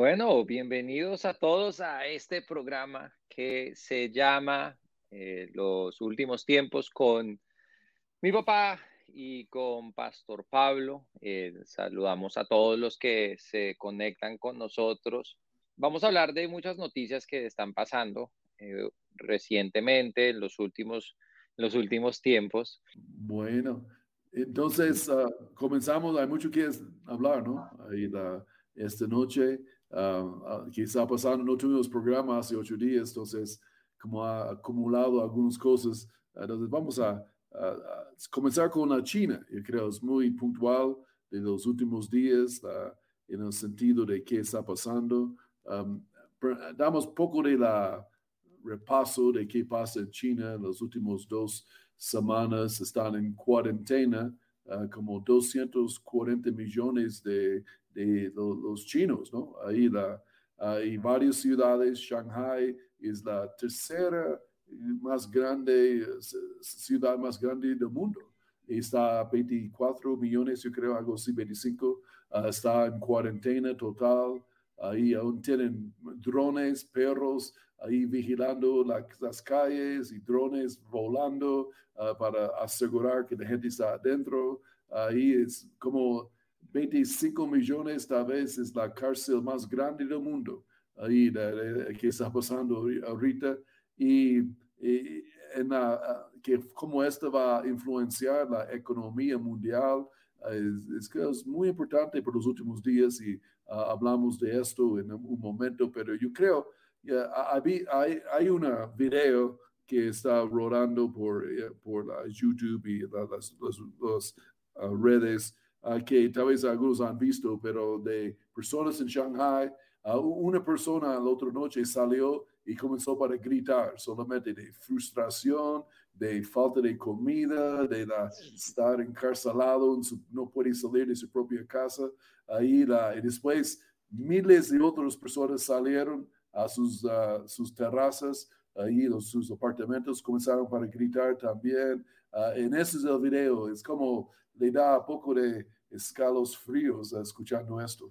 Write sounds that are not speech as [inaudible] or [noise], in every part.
Bueno, bienvenidos a todos a este programa que se llama eh, Los Últimos Tiempos con mi papá y con Pastor Pablo. Eh, saludamos a todos los que se conectan con nosotros. Vamos a hablar de muchas noticias que están pasando eh, recientemente, en los últimos, los últimos tiempos. Bueno, entonces ah, comenzamos, hay mucho que hablar, ¿no? Esta noche uh, que está pasando, no tuvimos programa hace ocho días, entonces como ha acumulado algunas cosas, entonces vamos a, comenzar con la China, yo creo es muy puntual de los últimos días en el sentido de qué está pasando. Um, damos poco de la repaso de qué pasa en China en las últimas dos semanas, están en cuarentena, uh, como 240 millones de de los, chinos, ¿no? Ahí la, hay varias ciudades, Shanghai es la tercera más grande, ciudad más grande del mundo. Está 24 millones, yo creo, algo así, 25. Ah, está en cuarentena total. Ahí aún tienen drones, perros, ahí vigilando las calles y drones volando ah, para asegurar que la gente está adentro. Ahí es como 25 millones tal vez es la cárcel más grande del mundo, ahí que está pasando ahorita, y, en que cómo esto va a influenciar la economía mundial, es, que es muy importante por los últimos días y ah, hablamos de esto en un momento, pero yo creo, hay, hay una video que está rodando por, eh, por la YouTube y las, las, ah, redes Ah, que tal vez algunos han visto, pero de personas en Shanghai, uh, una persona la otra noche salió y comenzó para gritar solamente de frustración, de falta de comida, de la, estar encarcelado, no puede salir de su propia casa. Ahí la, y después miles de otras personas salieron a sus, uh, sus terrazas, ahí los, sus apartamentos comenzaron para gritar también. en ese es el video, es como le da poco de escalos fríos escuchando esto.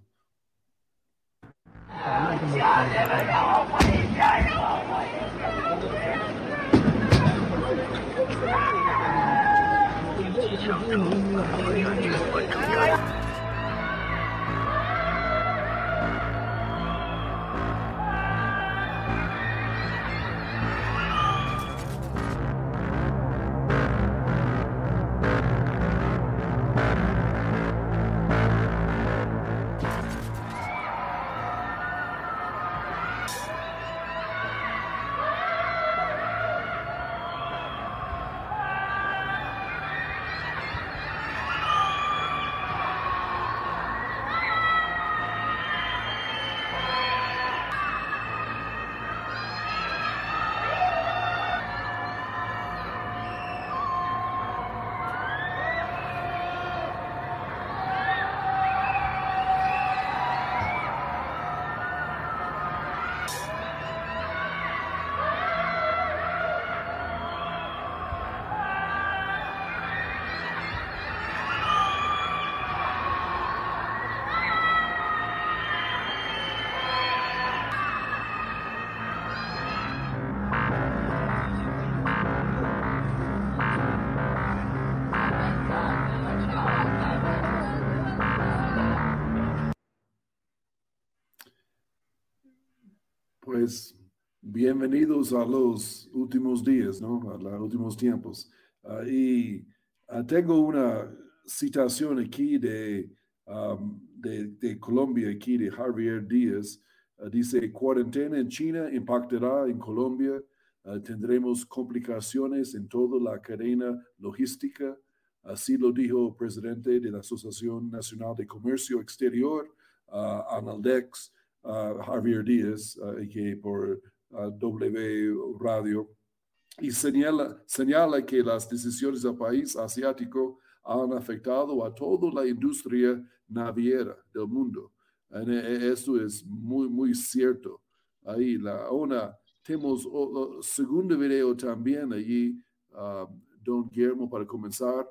Bienvenidos a los últimos días, ¿no? A los últimos tiempos. Ah, y ah, tengo una citación aquí de, de, Colombia, aquí de Javier Díaz. Ah, dice, cuarentena en China impactará en Colombia. tendremos complicaciones en toda la cadena logística. Así lo dijo el presidente de la Asociación Nacional de Comercio Exterior, Analdex. Javier Díaz, que por W Radio, y señala, señala que las decisiones del país asiático han afectado a toda la industria naviera del mundo. Y e, esto es muy, muy cierto. Ahí la una, tenemos el segundo video también allí, don Guillermo, para comenzar.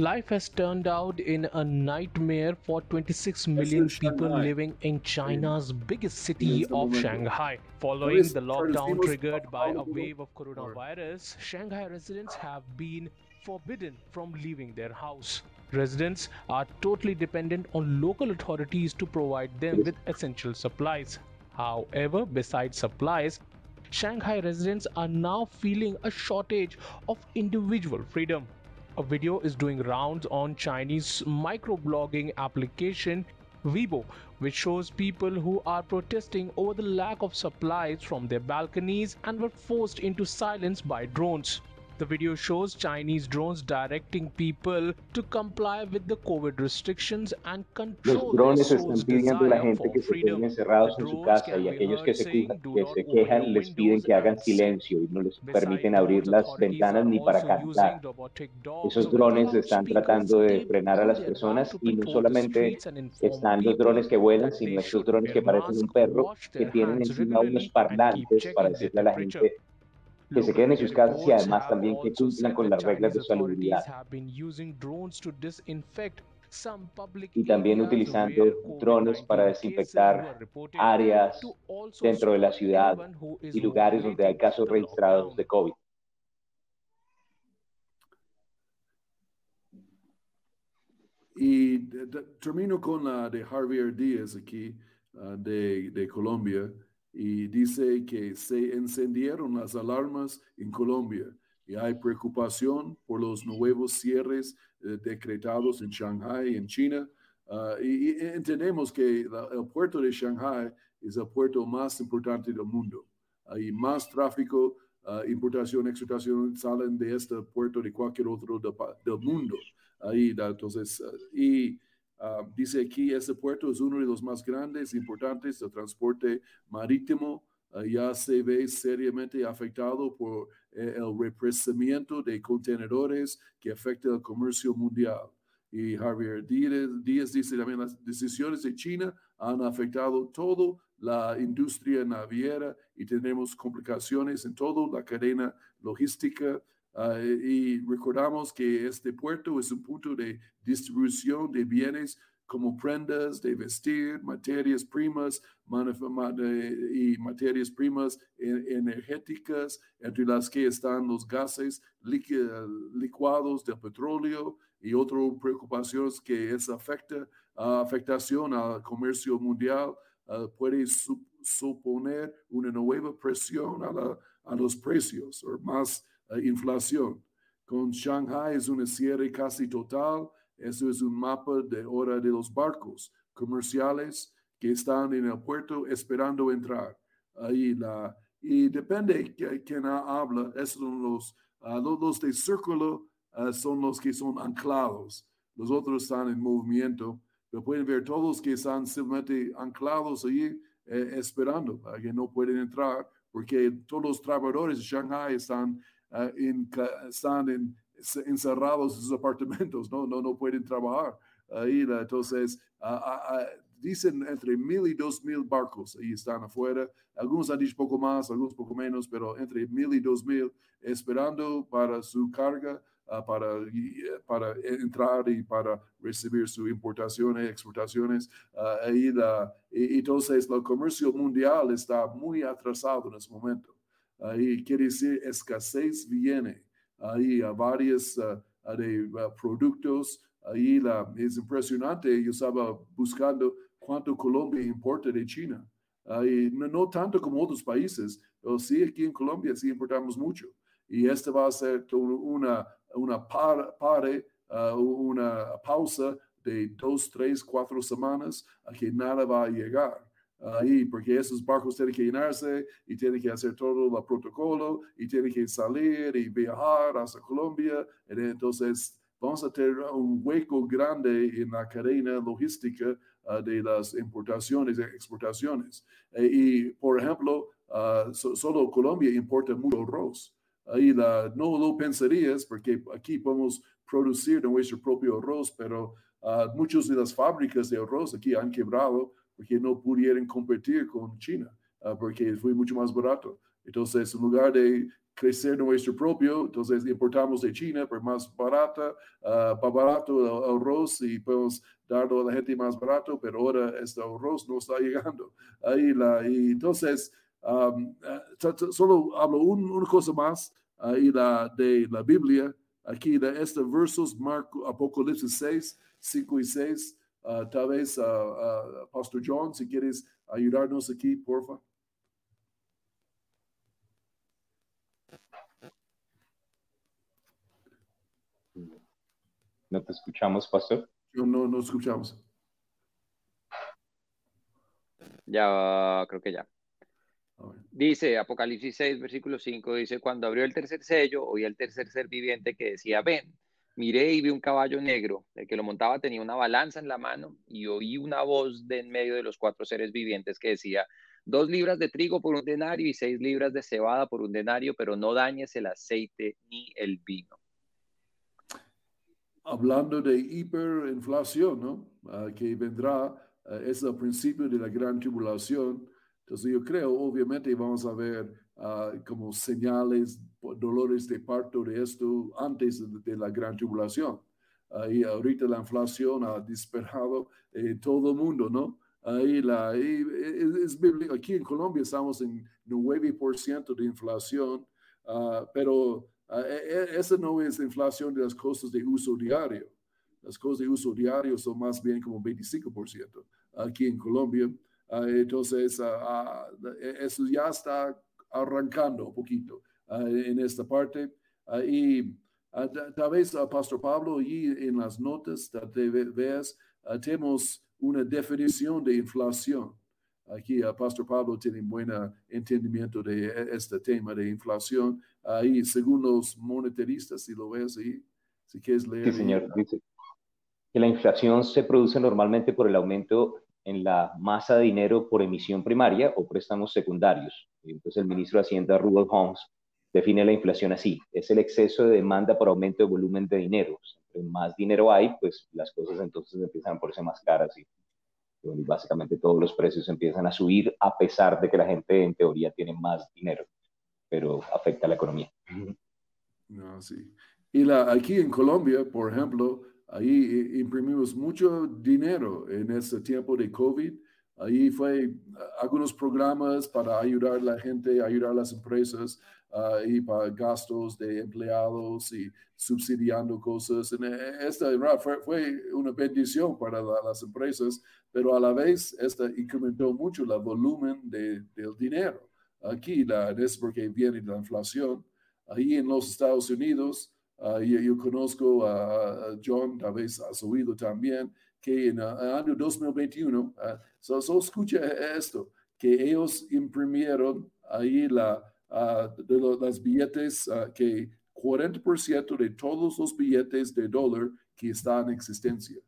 Life has turned out in a nightmare for 26 million people living in China's biggest city of Shanghai. Following the lockdown triggered by a wave of coronavirus, Shanghai residents have been forbidden from leaving their house. Residents are totally dependent on local authorities to provide them with essential supplies. However, besides supplies, Shanghai residents are now feeling a shortage of individual freedom. A video is doing rounds on Chinese microblogging application Weibo, which shows people who are protesting over the lack of supplies from their balconies and were forced into silence by drones. The video shows Chinese drones directing people to comply with the COVID restrictions and control Los drones están pidiendo a la gente que se queden encerrados en su casa y aquellos que se, que se quejan les piden que hagan silencio y no les permiten abrir las ventanas ni para cantar. Esos drones están tratando de frenar a las personas y no solamente están los drones que vuelan, sino estos drones que parecen un perro que tienen encima unos parlantes para decirle a la gente que se queden en sus casas y además también que cumplan con las reglas de salubridad. Y también utilizando drones para desinfectar áreas dentro de la ciudad y lugares donde hay casos registrados de COVID. Y termino con la de Javier Díaz aquí, uh, de, de Colombia y dice que se encendieron las alarmas en Colombia y hay preocupación por los nuevos cierres eh, decretados en Shanghai, en China. Ah, y, entendemos que el puerto de Shanghai es el puerto más importante del mundo. Hay más tráfico, uh, importación, exportación salen de este puerto de cualquier otro del mundo. Ahí, entonces, y Ah, dice aquí, este puerto es uno de los más grandes, importantes del transporte marítimo. Ah, ya se ve seriamente afectado por eh, el represamiento de contenedores que afecta el comercio mundial. Y Javier Díaz, dice también las decisiones de China han afectado toda la industria naviera y tenemos complicaciones en toda la cadena logística. Ah, y recordamos que este puerto es un punto de distribución de bienes como prendas de vestir, materias primas y materias primas energéticas, entre las que están los gases licuados del petróleo y otras preocupaciones que esa afecta, afectación al comercio mundial ah, puede suponer una nueva presión a, a los precios o más inflación. Con Shanghai es un cierre casi total. Eso es un mapa de hora de los barcos comerciales que están en el puerto esperando entrar. Ahí y depende de quién habla, esos son los, uh, los, de círculo uh, son los que son anclados. Los otros están en movimiento. Pero pueden ver todos que están simplemente anclados ahí eh, esperando, que no pueden entrar, porque todos los trabajadores de Shanghai están uh, in, están en, encerrados en sus apartamentos, no, no, no pueden trabajar. Ahí, entonces, uh, uh, dicen entre mil y dos mil barcos ahí están afuera. Algunos han dicho poco más, algunos poco menos, pero entre mil y dos mil esperando para su carga, para, para entrar y para recibir sus importaciones, exportaciones. ahí la, y, entonces, el comercio mundial está muy atrasado en ese momento. Ahí quiere decir escasez viene. Ahí a varios uh, de, uh, productos. Ahí la, es impresionante. Yo estaba buscando cuánto Colombia importa de China. Ahí, no, no, tanto como otros países, pero sí aquí en Colombia sí importamos mucho. Y este va a ser una, una par, pare, uh, una pausa de dos, tres, cuatro semanas a que nada va a llegar ahí, porque esos barcos tienen que llenarse y tienen que hacer todo el protocolo y tienen que salir y viajar hasta Colombia. Entonces, vamos a tener un hueco grande en la cadena logística ah, de las importaciones y exportaciones. Eh, y, por ejemplo, uh, solo Colombia importa mucho arroz. Ahí la, no lo pensarías porque aquí podemos producir nuestro propio arroz, pero uh, muchas de las fábricas de arroz aquí han quebrado porque no pudieron competir con China, uh, porque fue mucho más barato. Entonces, en lugar de crecer nuestro propio, entonces importamos de China, pero más barata, uh, más barato el arroz y podemos darlo a la gente más barato, pero ahora este arroz no está llegando. Ahí la, y entonces, um, solo hablo una cosa más, ahí la, de la Biblia, aquí de estos versos, Marco, Apocalipsis 6, 5 y 6, uh, tal vez, uh, uh, Pastor John, si quieres ayudarnos aquí, por favor. No te escuchamos, pastor. No, no, no escuchamos. Ya, creo que ya. Dice Apocalipsis 6, versículo 5, dice, cuando abrió el tercer sello, oí el tercer ser viviente que decía, ven, miré y vi un caballo negro, el que lo montaba tenía una balanza en la mano y oí una voz de en medio de los cuatro seres vivientes que decía, dos libras de trigo por un denario y seis libras de cebada por un denario, pero no dañes el aceite ni el vino hablando de hiperinflación, ¿no? Ah, que vendrá, uh, es el principio de la gran tribulación. Entonces yo creo, obviamente, vamos a ver uh, como señales, dolores de parto de esto antes de, la gran tribulación. y ahorita la inflación ha disparado en todo el mundo, ¿no? Ahí la, es, aquí en Colombia estamos en 9% de inflación, pero Uh, esa no es inflación de las cosas de uso diario. Las cosas de uso diario son más bien como 25% aquí en Colombia. Uh, entonces, uh, eso ya está arrancando un poquito en esta parte. y tal vez, Pastor Pablo, y en las notas que veas, tenemos una definición de inflación. Aquí Pastor Pablo tiene buen entendimiento de e, este tema de inflación. Ahí, según los monetaristas, si lo ves ahí, si quieres leer. Sí, señor. Dice que la inflación se produce normalmente por el aumento en la masa de dinero por emisión primaria o préstamos secundarios. Entonces el ministro de Hacienda, Rudolf Holmes, define la inflación así. Es el exceso de demanda por aumento de volumen de dinero. Entre más dinero hay, pues las cosas entonces empiezan a ponerse más caras y básicamente todos los precios empiezan a subir a pesar de que la gente en teoría tiene más dinero, pero afecta a la economía. No, sí. Y la, aquí en Colombia, por ejemplo, ahí imprimimos mucho dinero en este tiempo de COVID. Ahí fue algunos programas para ayudar a la gente, ayudar a las empresas uh, y para gastos de empleados y subsidiando cosas. Eh, esta fue, una bendición para las empresas pero a la vez esta incrementó mucho el volumen de, del dinero. Aquí la, es porque viene la inflación. Ahí en los Estados Unidos, uh, yo, conozco a John, tal vez has oído también, que en el año 2021, solo escucha esto, que ellos imprimieron ahí la, de las billetes, que 40% de todos los billetes de dólar que están en existencia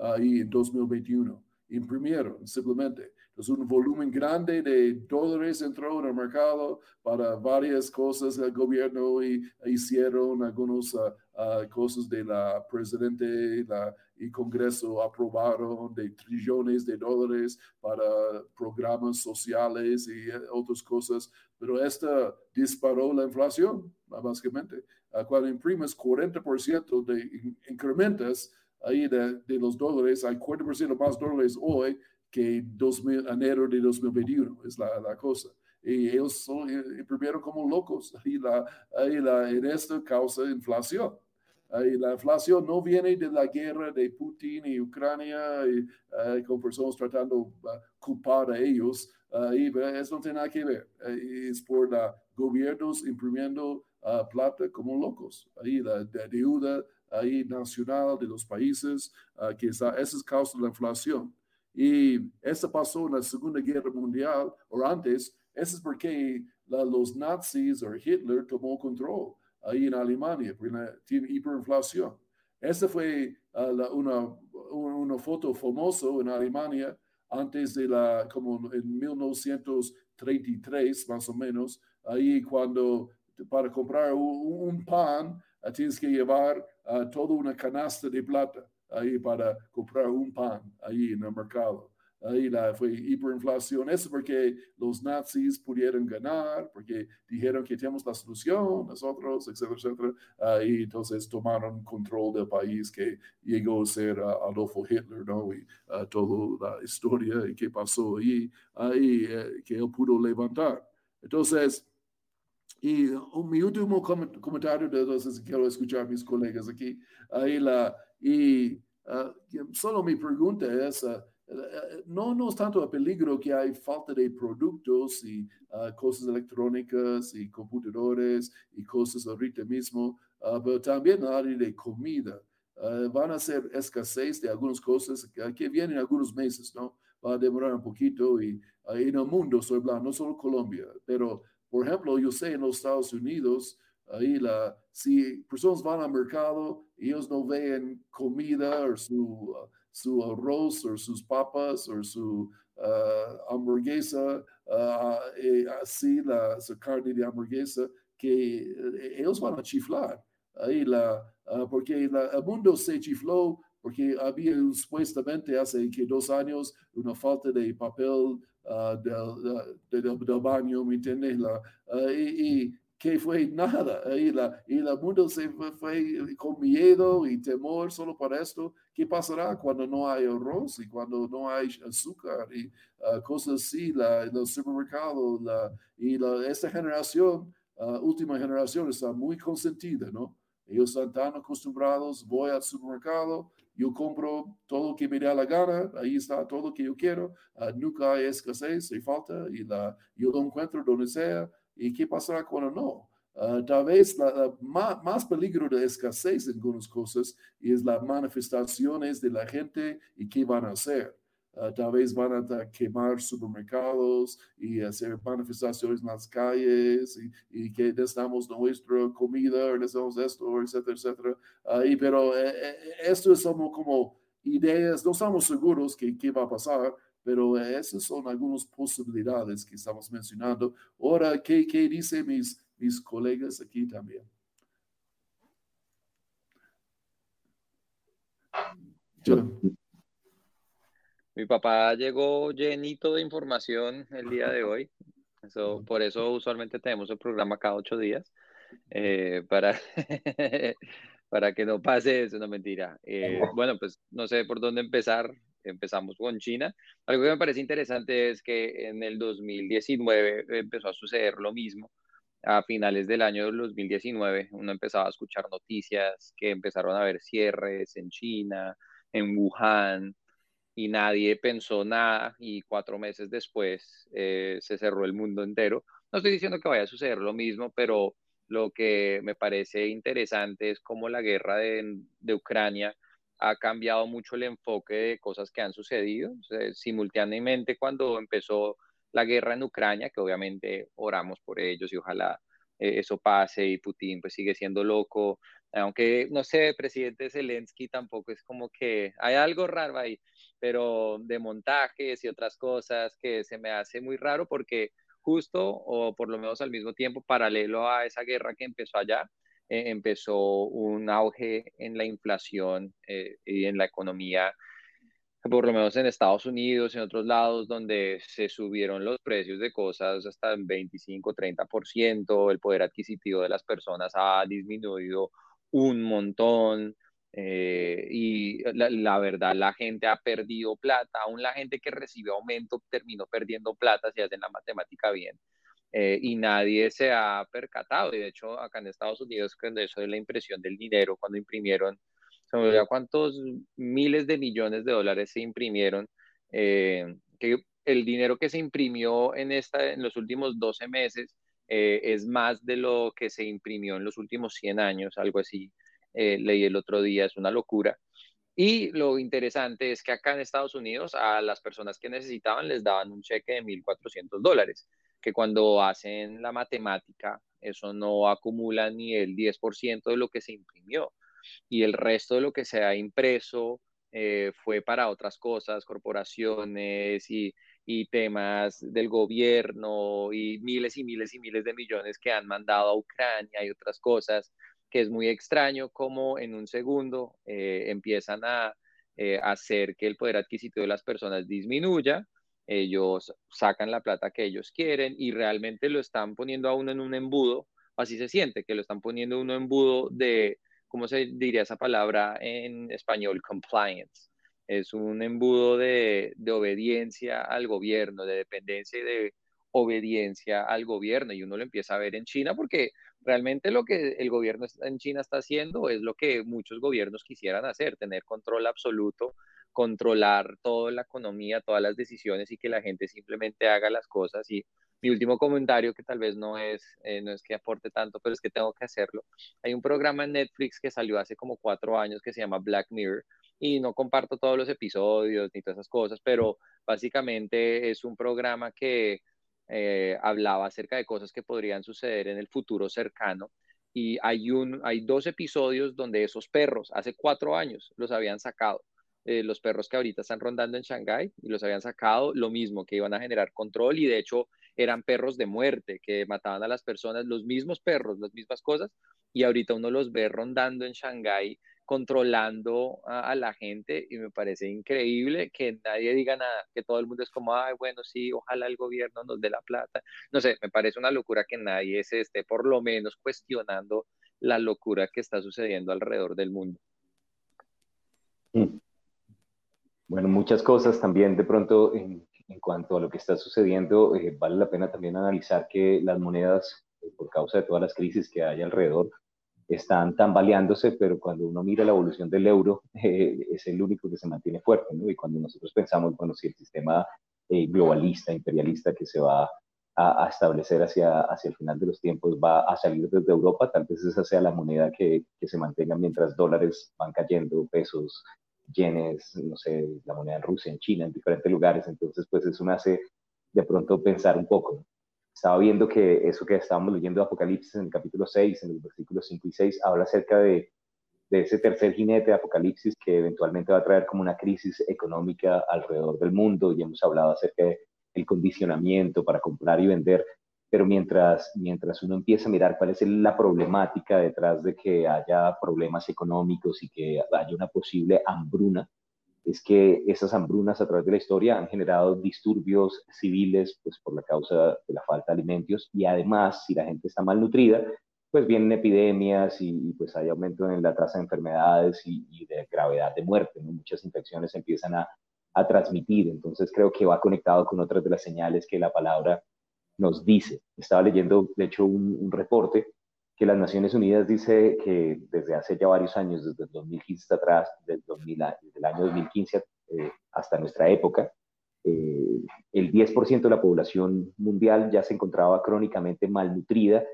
ahí en 2021 imprimieron simplemente. Un volumen grande de dólares entró en el mercado para varias cosas. El gobierno y, hicieron algunas uh, uh, cosas de la presidente la, y Congreso aprobaron de trillones de dólares para programas sociales y uh, otras cosas. Pero esta disparó la inflación, básicamente. cuando imprimes 40% de incrementas, ahí de, de los dólares, hay 40% más dólares hoy que 2000, enero de 2021, es la, la cosa. Y ellos son, eh, imprimieron como locos. [laughs] Y, la, y la, en esto causa inflación. Y la inflación no viene de la guerra de Putin y Ucrania, y, uh, con personas tratando de uh, culpar a ellos. Uh, y eso no tiene nada que ver. es por los gobiernos imprimiendo plata como locos. Ahí la, la deuda ahí nacional de los países, uh, que esa, esa es causa de la inflación. Eso pasó en la Segunda Guerra Mundial, o antes, eso es porque la, los nazis o Hitler tomó control ahí en Alemania, porque tiene hiperinflación. Esa fue uh, la, una, una foto famosa en Alemania antes de la, como en 1933 más o menos, ahí cuando para comprar un, un pan uh, tienes que llevar toda una canasta de plata ahí para comprar un pan ahí en el mercado. ahí la, fue hiperinflación. Eso porque los nazis pudieron ganar, porque dijeron que tenemos la solución, nosotros, etcétera, etcétera. y entonces tomaron control del país que llegó a ser Adolfo Hitler, ¿no? Y toda la historia y qué pasó ahí, ahí eh, que él pudo levantar. Entonces, y mi último comentario, de entonces quiero escuchar a mis colegas aquí, ahí la, y solo mi pregunta es, eh, no, no es tanto el peligro que hay falta de productos y ah, cosas electrónicas y computadores y cosas ahorita mismo, uh, pero también área de comida. Van a ser escasez de algunas cosas que vienen algunos meses, ¿no? Va a demorar un poquito y en el mundo estoy hablando, no solo Colombia, pero por ejemplo, yo sé en los Estados Unidos, ahí la, si personas van al mercado, ellos no ven comida o su su arroz o sus papas o su uh, hamburguesa, uh, así la su carne de hamburguesa, que eh, ellos van a chiflar. Ahí la, uh, porque el mundo se chifló porque había supuestamente hace que dos años una falta de papel del, del, baño, ¿me entiendes? La, y, que fue nada. Y, la, y el mundo se fue, con miedo y temor solo para esto. ¿Qué pasará cuando no hay arroz y cuando no hay azúcar y ah, cosas así la, en el supermercado? La, y la, esta generación, uh, última generación, está muy consentida, ¿no? Ellos están tan acostumbrados, voy al supermercado, yo compro todo lo que me da la gana, ahí está todo lo que yo quiero, uh, nunca hay escasez, hay falta, y la, yo lo encuentro donde sea, ¿Y qué pasará cuando no? Uh, tal vez la, más, más, peligro de escasez en algunas cosas es las manifestaciones de la gente y qué van a hacer. Uh, tal vez van a quemar supermercados y hacer manifestaciones en las calles y, y que necesitamos nuestra comida, necesitamos esto, etcétera, etcétera. Uh, y, pero eh, eh, esto es como, como ideas, no estamos seguros qué va a pasar, pero esas son algunas posibilidades que estamos mencionando. Ahora, ¿qué, qué dicen mis, mis colegas aquí también? Mi papá llegó llenito de información el día de hoy. Eso, por eso usualmente tenemos el programa cada ocho días. Eh, para, [laughs] para que no pase eso, no mentira. Eh, bueno, pues no sé por dónde empezar empezamos con China. Algo que me parece interesante es que en el 2019 empezó a suceder lo mismo. A finales del año 2019 uno empezaba a escuchar noticias que empezaron a haber cierres en China, en Wuhan, y nadie pensó nada y cuatro meses después eh, se cerró el mundo entero. No estoy diciendo que vaya a suceder lo mismo, pero lo que me parece interesante es cómo la guerra de, de Ucrania ha cambiado mucho el enfoque de cosas que han sucedido. simultáneamente, cuando empezó la guerra en Ucrania, que obviamente oramos por ellos y ojalá eh, eso pase y Putin pues sigue siendo loco, aunque no sé, presidente Zelensky tampoco es como que hay algo raro ahí, pero de montajes y otras cosas que se me hace muy raro porque justo o por lo menos al mismo tiempo paralelo a esa guerra que empezó allá, eh, empezó un auge en la inflación eh, y en la economía, por lo menos en Estados Unidos, en otros lados, donde se subieron los precios de cosas hasta el 25, 30%, el poder adquisitivo de las personas ha disminuido un montón. Eh, y la, la, verdad, la gente ha perdido plata, aún la gente que recibe aumento terminó perdiendo plata si hacen la matemática bien. Eh, y nadie se ha percatado. Y de hecho, acá en Estados Unidos, cuando eso es la impresión del dinero, cuando imprimieron, se me olvidó cuántos miles de millones de dólares se imprimieron, eh, que el dinero que se imprimió en, esta, en los últimos 12 meses eh, es más de lo que se imprimió en los últimos 100 años, algo así. leí el otro día, es una locura. Y lo interesante es que acá en Estados Unidos a las personas que necesitaban les daban un cheque de 1.400 dólares que cuando hacen la matemática, eso no acumula ni el 10% de lo que se imprimió. Y el resto de lo que se ha impreso eh, fue para otras cosas, corporaciones y, y temas del gobierno y miles y miles y miles de millones que han mandado a Ucrania y otras cosas, que es muy extraño como en un segundo eh, empiezan a eh, hacer que el poder adquisitivo de las personas disminuya. Ellos sacan la plata que ellos quieren y realmente lo están poniendo a uno en un embudo, así se siente, que lo están poniendo uno en embudo de, ¿cómo se diría esa palabra en español? Compliance. Es un embudo de, de obediencia al gobierno, de dependencia y de obediencia al gobierno y uno lo empieza a ver en China porque realmente lo que el gobierno en China está haciendo es lo que muchos gobiernos quisieran hacer, tener control absoluto, controlar toda la economía, todas las decisiones y que la gente simplemente haga las cosas. Y mi último comentario, que tal vez no es, eh, no es que aporte tanto, pero es que tengo que hacerlo. Hay un programa en Netflix que salió hace como cuatro años que se llama Black Mirror y no comparto todos los episodios ni todas esas cosas, pero básicamente es un programa que eh, hablaba acerca de cosas que podrían suceder en el futuro cercano. Y hay, un, hay dos episodios donde esos perros, hace cuatro años, los habían sacado. Eh, los perros que ahorita están rondando en Shanghái y los habían sacado, lo mismo, que iban a generar control y de hecho eran perros de muerte que mataban a las personas, los mismos perros, las mismas cosas, y ahorita uno los ve rondando en Shanghái controlando a, la gente y me parece increíble que nadie diga nada, que todo el mundo es como, ay, bueno, sí, ojalá el gobierno nos dé la plata. No sé, me parece una locura que nadie se esté por lo menos cuestionando la locura que está sucediendo alrededor del mundo. Mm. Bueno, muchas cosas también de pronto en, cuanto a lo que está sucediendo, eh, vale la pena también analizar que las monedas, eh, por causa de todas las crisis que hay alrededor, están tambaleándose, pero cuando uno mira la evolución del euro, [laughs] eh, es el único que se mantiene fuerte, ¿no? Y cuando nosotros pensamos, bueno, si el sistema globalista, imperialista que se va a, establecer hacia, hacia el final de los tiempos va a salir desde Europa, tal vez esa sea la moneda que, que se mantenga mientras dólares van cayendo, pesos, yenes, no sé, la moneda en Rusia, en China, en diferentes lugares. Entonces, pues eso me hace de pronto pensar un poco, estaba viendo que eso que estábamos leyendo de Apocalipsis en el capítulo 6, en los versículos 5 y 6, habla acerca de, de ese tercer jinete de Apocalipsis que eventualmente va a traer como una crisis económica alrededor del mundo y hemos hablado acerca del condicionamiento para comprar y vender, pero mientras, mientras uno empieza a mirar cuál es la problemática detrás de que haya problemas económicos y que haya una posible hambruna, es que esas hambrunas a través de la historia han generado disturbios civiles pues, por la causa de la falta de alimentos. Y además si la gente está malnutrida, pues vienen epidemias y, pues hay aumento en la tasa de enfermedades y, de gravedad de muerte, muchas infecciones empiezan a, a transmitir, entonces creo que va conectado con otras de las señales que la palabra nos dice. Estaba leyendo, de hecho, un, reporte que las Naciones Unidas dice que desde hace ya varios años, desde el 2015 hasta atrás, desde, el año 2015 eh, hasta nuestra época, eh, el 10% de la población mundial ya se encontraba crónicamente malnutrida.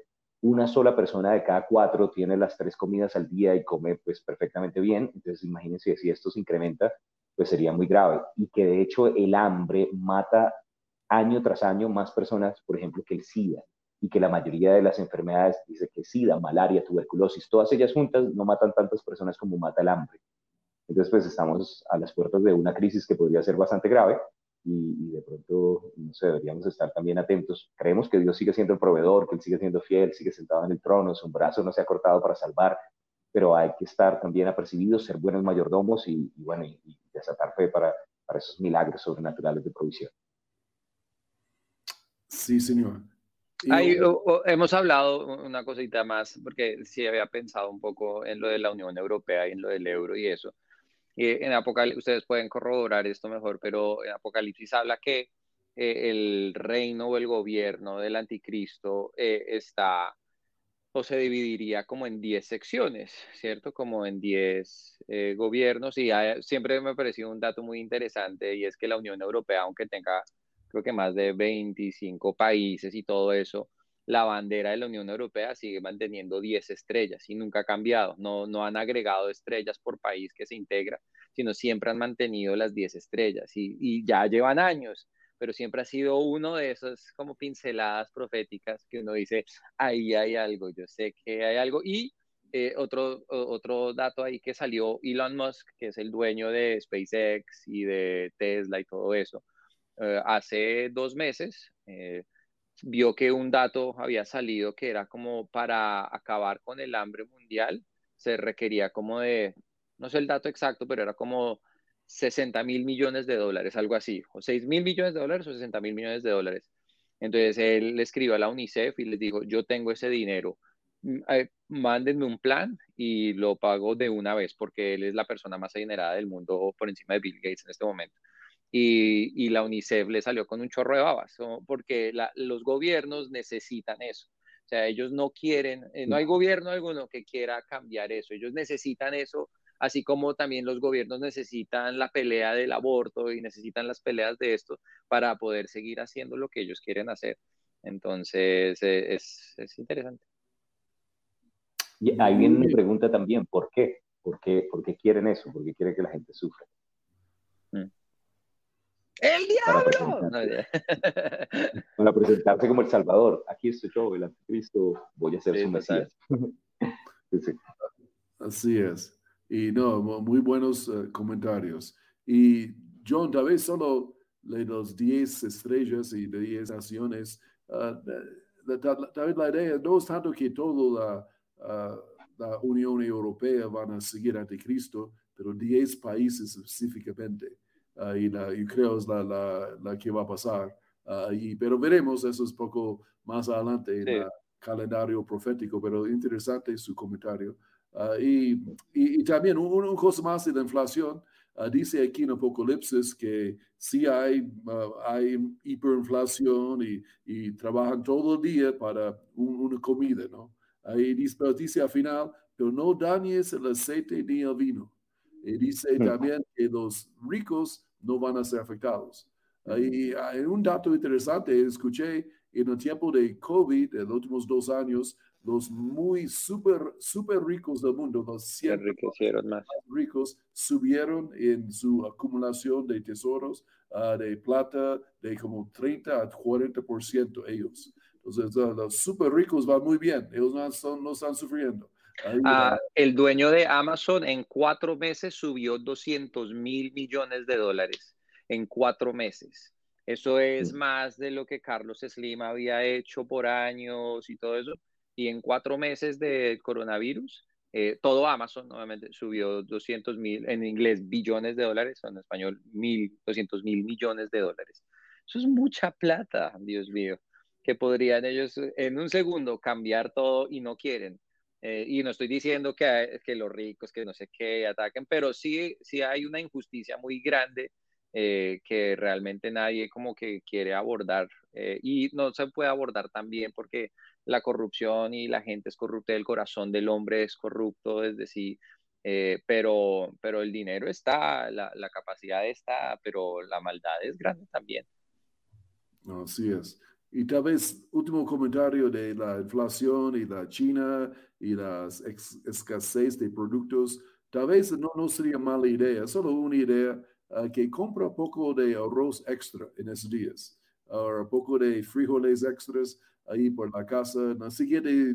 Una sola persona de cada cuatro tiene las tres comidas al día y come pues perfectamente bien. Entonces imagínense si esto se incrementa, pues sería muy grave. Y que de hecho el hambre mata año tras año más personas, por ejemplo, que el SIDA y que la mayoría de las enfermedades, dice que SIDA, malaria, tuberculosis, todas ellas juntas no matan tantas personas como mata el hambre. Entonces, pues estamos a las puertas de una crisis que podría ser bastante grave y, de pronto, no sé, deberíamos estar también atentos. Creemos que Dios sigue siendo el proveedor, que Él sigue siendo fiel, sigue sentado en el trono, su brazo no se ha cortado para salvar, pero hay que estar también apercibidos, ser buenos mayordomos y, bueno, y, y desatar fe para, para esos milagros sobrenaturales de provisión. Sí, Señor hemos hablado una cosita más, porque sí había pensado un poco en lo de la Unión Europea y en lo del euro y eso. En Apocalipsis, ustedes pueden corroborar esto mejor, pero en Apocalipsis habla que eh, el reino o el gobierno del anticristo eh, está o se dividiría como en 10 secciones, ¿cierto? Como en 10 eh, gobiernos. Y siempre me ha parecido un dato muy interesante y es que la Unión Europea, aunque tenga creo que más de 25 países y todo eso, la bandera de la Unión Europea sigue manteniendo 10 estrellas y nunca ha cambiado. No, no han agregado estrellas por país que se integra, sino siempre han mantenido las 10 estrellas y, y ya llevan años, pero siempre ha sido uno de esos como pinceladas proféticas que uno dice, ahí hay algo, yo sé que hay algo. Y eh, otro, otro dato ahí que salió Elon Musk, que es el dueño de SpaceX y de Tesla y todo eso eh, hace dos meses eh, vio que un dato había salido que era como para acabar con el hambre mundial, se requería como de, no sé el dato exacto, pero era como 60 mil millones de dólares, algo así, o 6 mil millones de dólares o 60 mil millones de dólares. Entonces él le escribió a la UNICEF y les dijo, yo tengo ese dinero, eh, mándenme un plan y lo pago de una vez porque él es la persona más adinerada del mundo por encima de Bill Gates en este momento. Y, la UNICEF le salió con un chorro de babas, porque los gobiernos necesitan eso. O sea, ellos no quieren, eh, no hay gobierno alguno que quiera cambiar eso, ellos necesitan eso así como también los gobiernos necesitan la pelea del aborto y necesitan las peleas de esto para poder seguir haciendo lo que ellos quieren hacer. Entonces, eh, es, es, interesante. Y ahí viene mi pregunta también, ¿por qué? ¿Por qué, ¿Por qué quieren eso? ¿Por qué quieren que la gente sufra? Mm. ¡El diablo! [laughs] Para presentarse como el Salvador. Aquí estoy yo, el anticristo, voy a ser su Mesías. [laughs] Así es. Y no, muy buenos eh, comentarios. Y John, tal vez solo de los 10 estrellas y de 10 naciones, uh, tal vez la idea no es tanto que toda la, ah, la Unión Europea van a seguir ante Cristo, pero 10 países específicamente. Uh, y, la, y, creo es la, la, la, que va a pasar. y, pero veremos, eso es poco más adelante en el calendario profético, pero interesante su comentario. Ah, y, y, también una cosa más de la inflación, ah, dice aquí en Apocalipsis que sí hay, ah, hay hiperinflación y, y, trabajan todo el día para una comida, ¿no? Ahí dice, dice al final, pero no dañes el aceite ni el vino. Y dice también que los ricos no van a ser afectados. Y hay un dato interesante, escuché en el tiempo de COVID, en los últimos dos años, los muy súper, súper ricos del mundo, los 100 más. ricos, subieron en su acumulación de tesoros uh, de plata de como 30 a 40% ellos. Entonces, uh, los súper ricos van muy bien, ellos no, son, no están sufriendo. Uh, el dueño de Amazon en cuatro meses subió 200 mil millones de dólares en cuatro meses. Eso es más de lo que Carlos Slim había hecho por años y todo eso y en cuatro meses de coronavirus, eh, todo Amazon nuevamente subió 200 mil, en inglés billones de dólares, en español mil, 200 mil millones de dólares. Eso es mucha plata, Dios mío, que podrían ellos en un segundo cambiar todo y no quieren. Eh, y no estoy diciendo que, que los ricos, que no sé qué, ataquen, pero sí, sí hay una injusticia muy grande eh, que realmente nadie como que quiere abordar y no se puede abordar también porque la corrupción y la gente es corrupta, el corazón del hombre es corrupto, es decir, eh, pero, pero el dinero está, la, la, capacidad está, pero la maldad es grande también. Así es. Y tal vez último comentario de la inflación y la China y la escasez de productos, tal vez no, no sería mala idea, solo una idea, uh, que compra poco de arroz extra en esos días, o poco de frijoles extras, ahí por la casa, no siguiente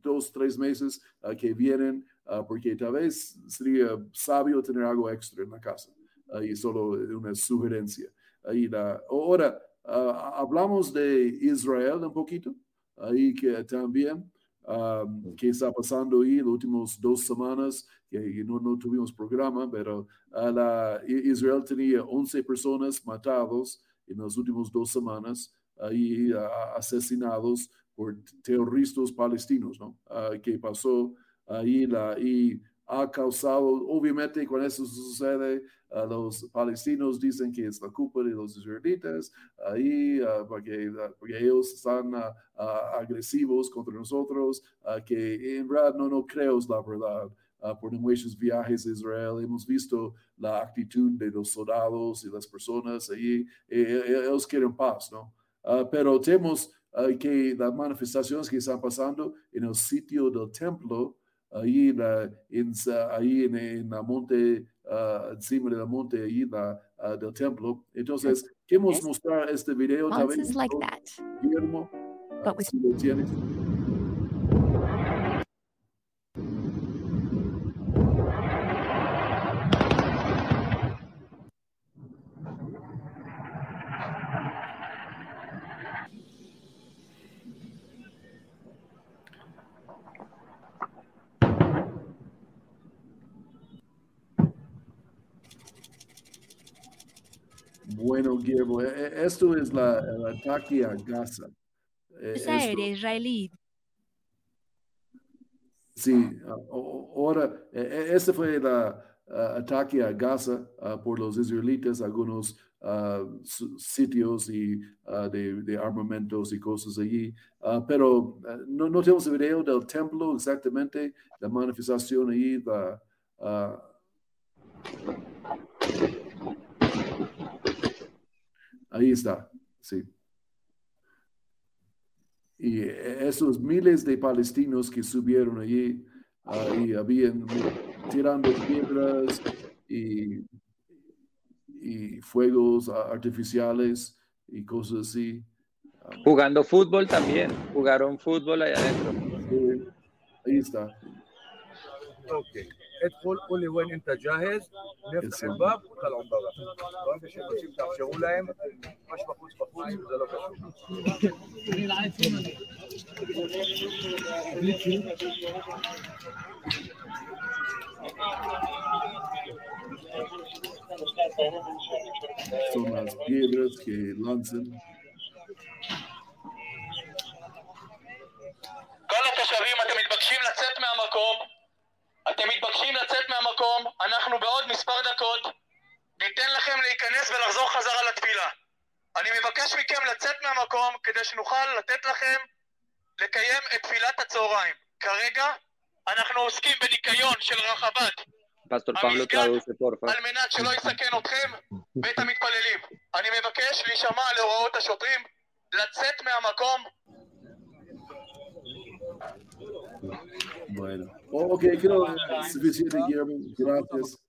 dos, tres meses uh, que vienen, uh, porque tal vez sería sabio tener algo extra en la casa. Ahí solo una sugerencia. Ahí la, ahora, uh, hablamos de Israel un poquito, ahí que también, um, que está pasando ahí las últimas dos semanas, que no, no tuvimos programa, pero la, Israel tenía 11 personas matados en las últimas dos semanas ahí asesinados por terroristas palestinos, ¿no? Que pasó ahí la, y ha causado, obviamente cuando eso sucede, uh, los palestinos dicen que es la culpa de los israelitas, ahí porque, porque, ellos están agresivos contra nosotros, que en verdad no, no creo es la verdad. por muchos viajes a Israel hemos visto la actitud de los soldados y las personas ahí, e, e, ellos quieren paz, ¿no? Ah, pero tenemos uh, que las manifestaciones que están pasando en el sitio del templo, ahí, la, en, ahí en, en, la monte, uh, encima del monte ahí la, del templo. Entonces, queremos mostrar este video. Monsters like that. Guillermo, But with si lo tienes. Guillermo, e, e, esto es la, el ataque a Gaza. Es aérea israelí. Sí, ahora, este fue el ataque a Gaza por los israelitas, algunos sitios y, de, armamentos y cosas allí. pero no, no, tenemos el video del templo exactamente, la manifestación allí. Ahí está, sí. Y esos miles de palestinos que subieron allí, ahí habían tirando piedras y, y fuegos artificiales y cosas así. Jugando fútbol también, jugaron fútbol allá adentro. Ahí está. ادخل قول لي وين انت جاهز نفتح الباب وطلعوا برا فهمت شو بس تحشروا لهم مش بفوز بفوز اذا لو Son las piedras que lanzan. כל התושבים, אתם מתבקשים לצאת מהמקום. אתם מתבקשים לצאת מהמקום. אנחנו בעוד מספר דקות ניתן לכם להיכנס ולחזור חזרה לתפילה. אני מבקש מכם לצאת מהמקום כדי שנוכל לתת לכם לקיים את תפילת הצהריים. כרגע אנחנו עוסקים בניקיון של רחבת porfa. על מנת שלא יסכן אתכם ואת המתפללים. אני מבקש להישמע להוראות השוטרים, לצאת מהמקום. Bueno, ok, creo suficiente, Guillermo. Gracias.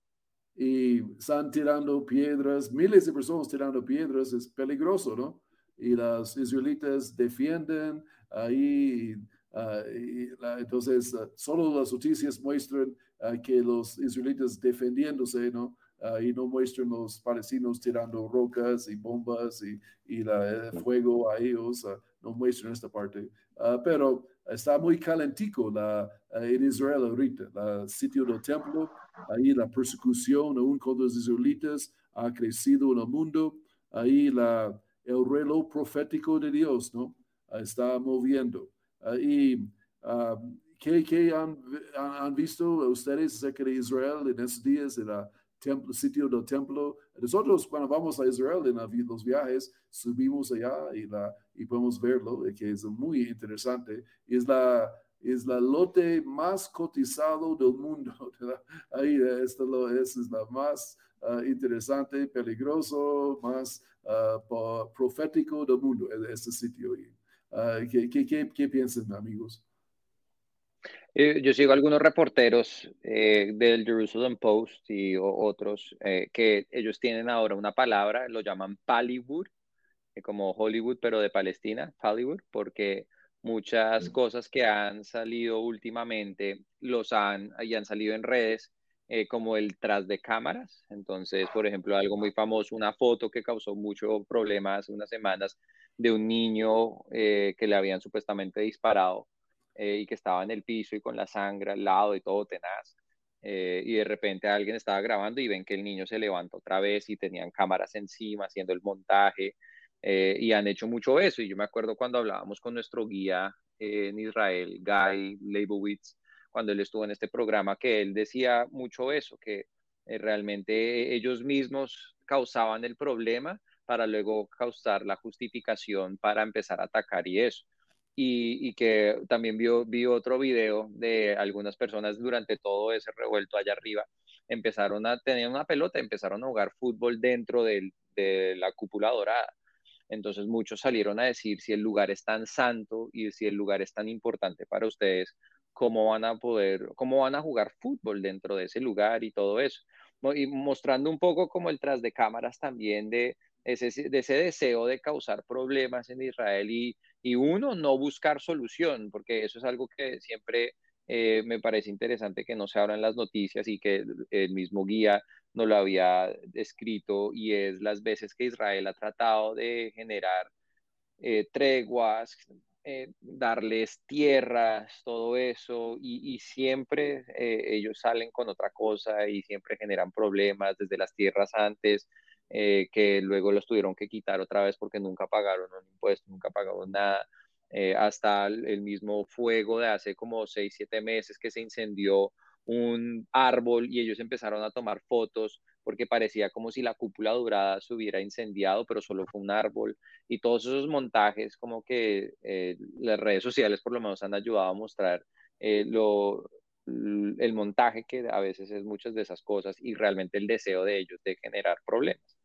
Y están tirando piedras, miles de personas tirando piedras, es peligroso, ¿no? Y las israelitas defienden ahí. Uh, y entonces, uh, solo las noticias muestran uh, que los israelitas defendiéndose, ¿no? y no muestran los palestinos tirando rocas y bombas y, y la, el fuego a ellos, no muestran esta parte. pero está muy calentico la, en Israel ahorita, el sitio del templo, ahí la persecución aún contra los israelitas ha crecido en el mundo, ahí la, el reloj profético de Dios, ¿no? Está moviendo. y ¿qué, qué han, han, visto ustedes acerca de Israel en esos días, en el templo, sitio del templo? Nosotros cuando vamos a Israel en los viajes, subimos allá y, la, y podemos verlo, que es muy interesante. Es la, es la lote más cotizado del mundo. [laughs] Ahí esto es la más uh, interesante, peligroso, más uh, profético del mundo, este sitio. Uh, ¿qué, qué, qué, ¿Qué piensan, amigos? Eh, yo sigo algunos reporteros eh, del Jerusalem Post y otros eh, que ellos tienen ahora una palabra, lo llaman Pallywood, como Hollywood, pero de Palestina, Pallywood, porque muchas cosas que han salido últimamente los han, y han salido en redes, como el tras de cámaras. Entonces, por ejemplo, algo muy famoso, una foto que causó mucho problema hace unas semanas de un niño que le habían supuestamente disparado eh, y que estaba en el piso y con la sangre al lado y todo tenaz. Eh, y de repente alguien estaba grabando y ven que el niño se levanta otra vez y tenían cámaras encima haciendo el montaje eh, y han hecho mucho eso. Y yo me acuerdo cuando hablábamos con nuestro guía en Israel, Guy Leibowitz, cuando él estuvo en este programa, que él decía mucho eso, que realmente ellos mismos causaban el problema para luego causar la justificación para empezar a atacar y eso y, que también vio, vi otro video de algunas personas durante todo ese revuelto allá arriba, empezaron a tener una pelota, empezaron a jugar fútbol dentro de la cúpula dorada. Entonces muchos salieron a decir si el lugar es tan santo y si el lugar es tan importante para ustedes, cómo van a poder, cómo van a jugar fútbol dentro de ese lugar y todo eso. Y mostrando un poco como el tras de cámaras también de ese, de ese deseo de causar problemas en Israel y uno, no buscar solución, porque eso es algo que siempre eh, me parece interesante que no se habla en las noticias y que el mismo guía no lo había escrito y es las veces que Israel ha tratado de generar eh, treguas, eh, darles tierras, todo eso, y, y siempre ellos salen con otra cosa y siempre generan problemas desde las tierras antes, que luego los tuvieron que quitar otra vez porque nunca pagaron un impuesto, nunca pagaron nada. Eh, hasta el, mismo fuego de hace como seis, siete meses que se incendió un árbol y ellos empezaron a tomar fotos porque parecía como si la cúpula dorada se hubiera incendiado, pero solo fue un árbol. Y todos esos montajes, como que eh, las redes sociales por lo menos han ayudado a mostrar lo, el montaje que a veces es muchas de esas cosas y realmente el deseo de ellos de generar problemas.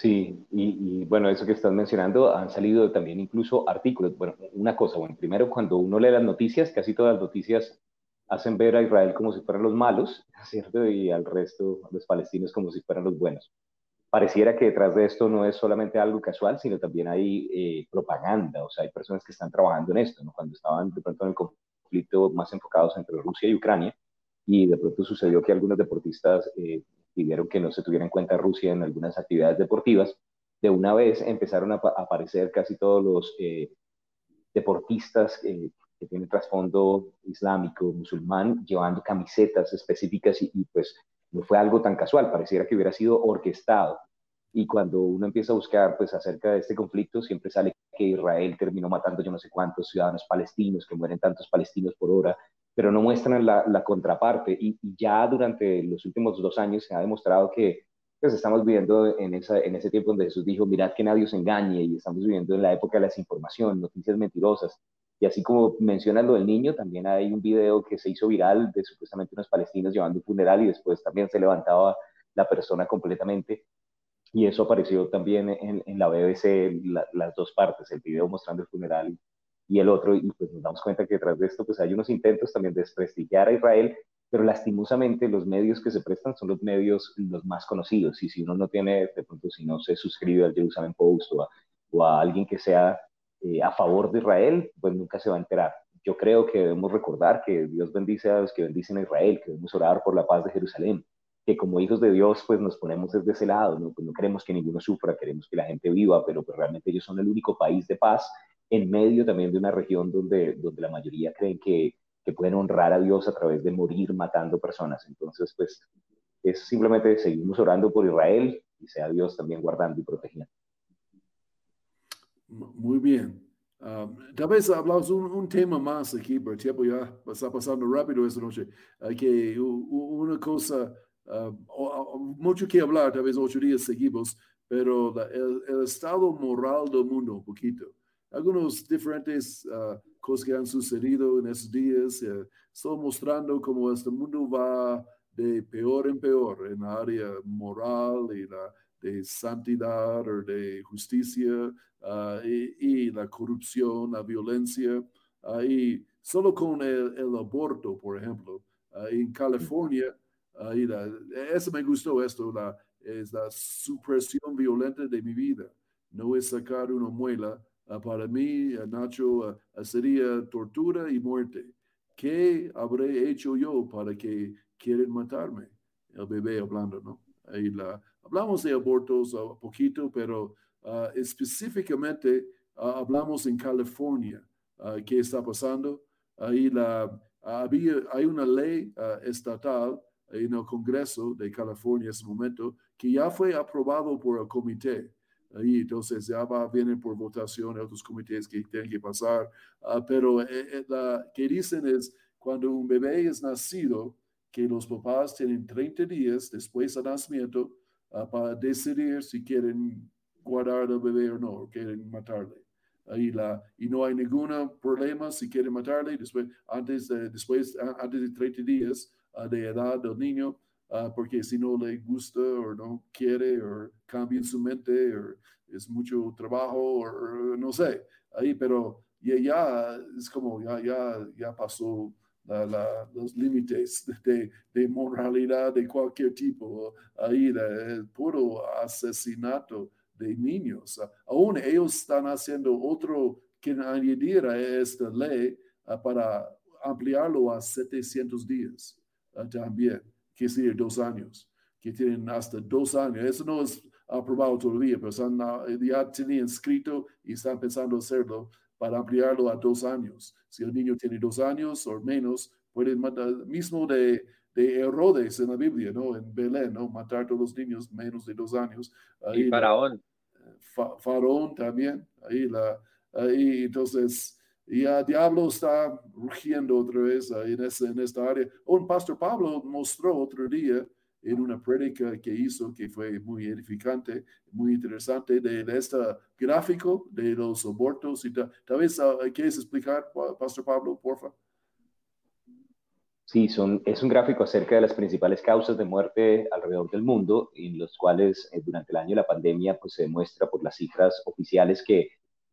Sí, y, bueno, eso que estás mencionando, han salido también incluso artículos. Bueno, una cosa, bueno, primero cuando uno lee las noticias, casi todas las noticias hacen ver a Israel como si fueran los malos, [laughs] ¿cierto? Y al resto, los palestinos como si fueran los buenos. Pareciera que detrás de esto no es solamente algo casual, sino también hay eh, propaganda, o sea, hay personas que están trabajando en esto, ¿no? Cuando estaban de pronto en el conflicto más enfocados entre Rusia y Ucrania, y de pronto sucedió que algunos deportistas eh, pidieron que no se tuviera en cuenta Rusia en algunas actividades deportivas, de una vez empezaron a, aparecer casi todos los eh, deportistas eh, que tienen trasfondo islámico, musulmán, llevando camisetas específicas y, y, pues no fue algo tan casual, pareciera que hubiera sido orquestado. Y cuando uno empieza a buscar pues acerca de este conflicto, siempre sale que Israel terminó matando yo no sé cuántos ciudadanos palestinos, que mueren tantos palestinos por hora, pero no muestran la, contraparte. Y, ya durante los últimos dos años se ha demostrado que pues, estamos viviendo en, esa, en ese tiempo donde Jesús dijo, mirad que nadie os engañe, y estamos viviendo en la época de la desinformación, noticias mentirosas. Y así como mencionas lo del niño, también hay un video que se hizo viral de supuestamente unos palestinos llevando un funeral y después también se levantaba la persona completamente. Y eso apareció también en, en la BBC, las dos partes, el video mostrando el funeral y el otro, y pues nos damos cuenta que detrás de esto pues hay unos intentos también de desprestigiar a Israel, pero lastimosamente los medios que se prestan son los medios los más conocidos, y si uno no tiene, de pronto si no se suscribe al Jerusalem Post o a, o a alguien que sea eh, a favor de Israel, pues nunca se va a enterar. Yo creo que debemos recordar que Dios bendice a los que bendicen a Israel, que debemos orar por la paz de Jerusalén, que como hijos de Dios pues nos ponemos desde ese lado, ¿no? Pues no queremos que ninguno sufra, queremos que la gente viva, pero pues realmente ellos son el único país de paz en medio también de una región donde, donde la mayoría creen que, que pueden honrar a Dios a través de morir matando personas. Entonces, pues es simplemente seguimos orando por Israel y sea Dios también guardando y protegiendo. Muy bien. Um, tal vez hablamos un, un, tema más aquí, pero el tiempo ya está pasando rápido esta noche. Hay que una cosa, uh, mucho que hablar, tal vez ocho días seguimos, pero el, el, estado moral del mundo, un poquito algunos diferentes uh, cosas que han sucedido en estos días. Uh, estoy mostrando cómo este mundo va de peor en peor en la área moral y la de santidad o de justicia uh, y, la corrupción, la violencia. Uh, y solo con el, aborto, por ejemplo, en California, eso me gustó esto, la, es la supresión violenta de mi vida. No es sacar una muela, Ah, para mí, ah, Nacho, ah, sería tortura y muerte. ¿Qué habré hecho yo para que quieren matarme? El bebé hablando, ¿no? Hablamos de abortos un poquito, pero específicamente hablamos en California. ¿Qué está pasando? Ahí hay una ley estatal en el Congreso de California en ese momento que ya fue aprobado por el comité ahí, entonces ya va, viene por votación otros comités que tienen que pasar, uh, pero eh, eh, que dicen es cuando un bebé es nacido, que los papás tienen 30 días después del nacimiento uh, para decidir si quieren guardar al bebé o no, o quieren matarle. Ahí la, y no hay ningún problema si quieren matarle después, antes de, después, antes de 30 días uh, de edad del niño, Ah, porque si no le gusta o no quiere o cambia su mente o es mucho trabajo o no sé, ahí, pero ya, ya es como ya, ya, ya pasó los límites de, de, moralidad de cualquier tipo, ahí el puro asesinato de niños. Aún ellos están haciendo otro que añadir a esta ley ah, para ampliarlo a 700 días ah, también que decir dos años, que tienen hasta dos años. Eso no es aprobado todavía, pero ya tienen escrito y están pensando hacerlo para ampliarlo a dos años. Si el niño tiene dos años o menos, pueden matar, mismo de, de Herodes en la Biblia, ¿no? En Belén, ¿no? Matar a todos los niños menos de dos años. Ahí y Faraón. faraón también, ahí, la, ahí entonces, ya Diablo está rugiendo otra vez en, en esta área. Un pastor Pablo mostró otro día en una prédica que hizo que fue muy edificante, muy interesante, de, este gráfico de los abortos. Y tal, vez uh, quieres explicar, Pastor Pablo, por favor. Sí, son, es un gráfico acerca de las principales causas de muerte alrededor del mundo, en los cuales eh, durante el año de la pandemia pues, se demuestra por las cifras oficiales que,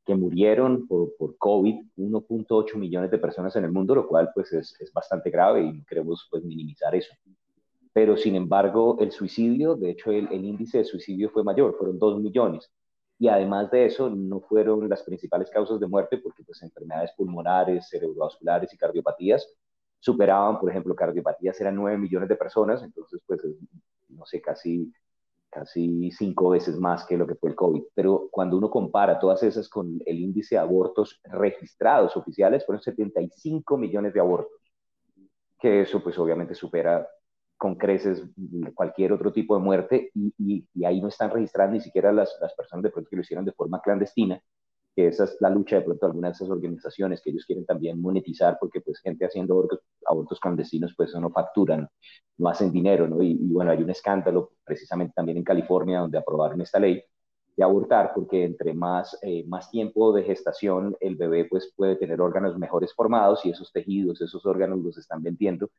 que murieron por, por COVID 1.8 millones de personas en el mundo, lo cual pues, es, es bastante grave y queremos pues, minimizar eso pero sin embargo el suicidio, de hecho el, índice de suicidio fue mayor, fueron 2 millones. Y además de eso, no fueron las principales causas de muerte porque pues enfermedades pulmonares, cerebrovasculares y cardiopatías superaban, por ejemplo, cardiopatías eran 9 millones de personas, entonces pues no sé, casi casi cinco veces más que lo que fue el COVID. Pero cuando uno compara todas esas con el índice de abortos registrados oficiales, fueron 75 millones de abortos, que eso pues obviamente supera con creces cualquier otro tipo de muerte y, ahí no están registrando ni siquiera las, las, personas de pronto que lo hicieron de forma clandestina, que esa es la lucha de pronto algunas de esas organizaciones que ellos quieren también monetizar porque pues gente haciendo abortos, abortos clandestinos pues eso no facturan, no hacen dinero, ¿no? Y, bueno, hay un escándalo precisamente también en California donde aprobaron esta ley de abortar porque entre más, eh, más tiempo de gestación el bebé pues puede tener órganos mejores formados y esos tejidos, esos órganos los están vendiendo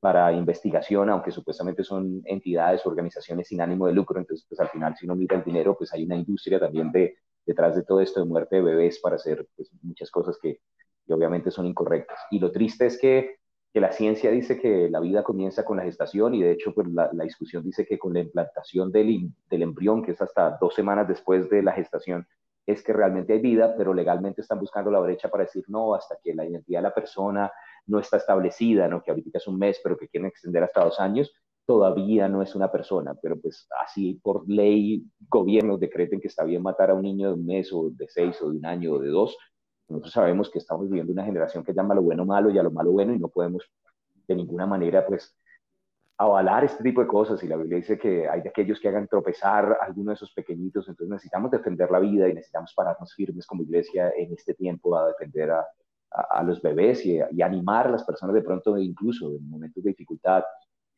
para investigación, aunque supuestamente son entidades, organizaciones sin ánimo de lucro, entonces pues al final si uno mira el dinero, pues hay una industria también de, detrás de todo esto de muerte de bebés para hacer pues, muchas cosas que, obviamente son incorrectas. Y lo triste es que, la ciencia dice que la vida comienza con la gestación y de hecho pues la, la discusión dice que con la implantación del, del embrión, que es hasta dos semanas después de la gestación, es que realmente hay vida, pero legalmente están buscando la brecha para decir no, hasta que la identidad de la persona no está establecida, ¿no? que ahorita es un mes, pero que quieren extender hasta dos años, todavía no es una persona, pero pues así por ley, gobiernos decreten que está bien matar a un niño de un mes o de seis o de un año o de dos. Nosotros sabemos que estamos viviendo una generación que llama lo bueno malo y a lo malo bueno y no podemos de ninguna manera pues avalar este tipo de cosas y la Biblia dice que hay de aquellos que hagan tropezar a alguno de esos pequeñitos, entonces necesitamos defender la vida y necesitamos pararnos firmes como iglesia en este tiempo a defender a, a, los bebés y, animar a las personas de pronto, incluso en momentos de dificultad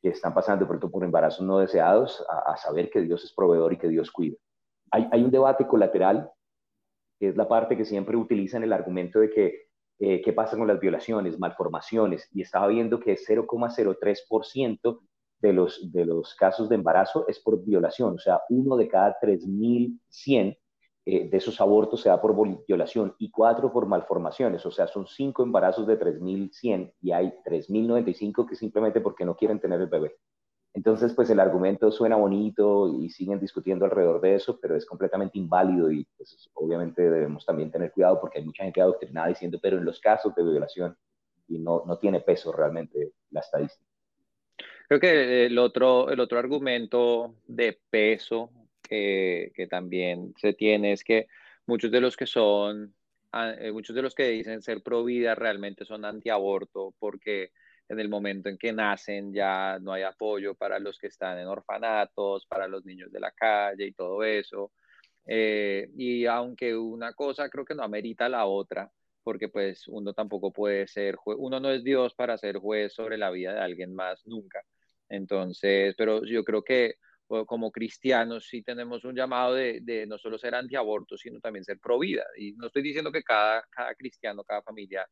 que están pasando pronto por embarazos no deseados, a, saber que Dios es proveedor y que Dios cuida. Hay, hay, un debate colateral, que es la parte que siempre utilizan el argumento de que eh, qué pasa con las violaciones, malformaciones, y estaba viendo que 0,03% de los, de los casos de embarazo es por violación, o sea, uno de cada 3.100 eh, de esos abortos se da por violación y cuatro por malformaciones, o sea, son cinco embarazos de 3.100 y hay 3.095 que simplemente porque no quieren tener el bebé. Entonces, pues el argumento suena bonito y siguen discutiendo alrededor de eso, pero es completamente inválido y pues obviamente debemos también tener cuidado porque hay mucha gente adoctrinada diciendo, pero en los casos de violación y no, no tiene peso realmente la estadística. Creo que el otro, el otro argumento de peso que, también se tiene es que muchos de los que son, ah, eh, muchos de los que dicen ser pro vida realmente son antiaborto porque en el momento en que nacen ya no hay apoyo para los que están en orfanatos, para los niños de la calle y todo eso. Eh, y aunque una cosa creo que no amerita la otra, porque pues uno tampoco puede ser, uno no es Dios para ser juez sobre la vida de alguien más nunca. Entonces, pero yo creo que como cristianos sí tenemos un llamado de, no solo ser antiaborto, sino también ser pro vida. Y no estoy diciendo que cada, cada cristiano, cada familia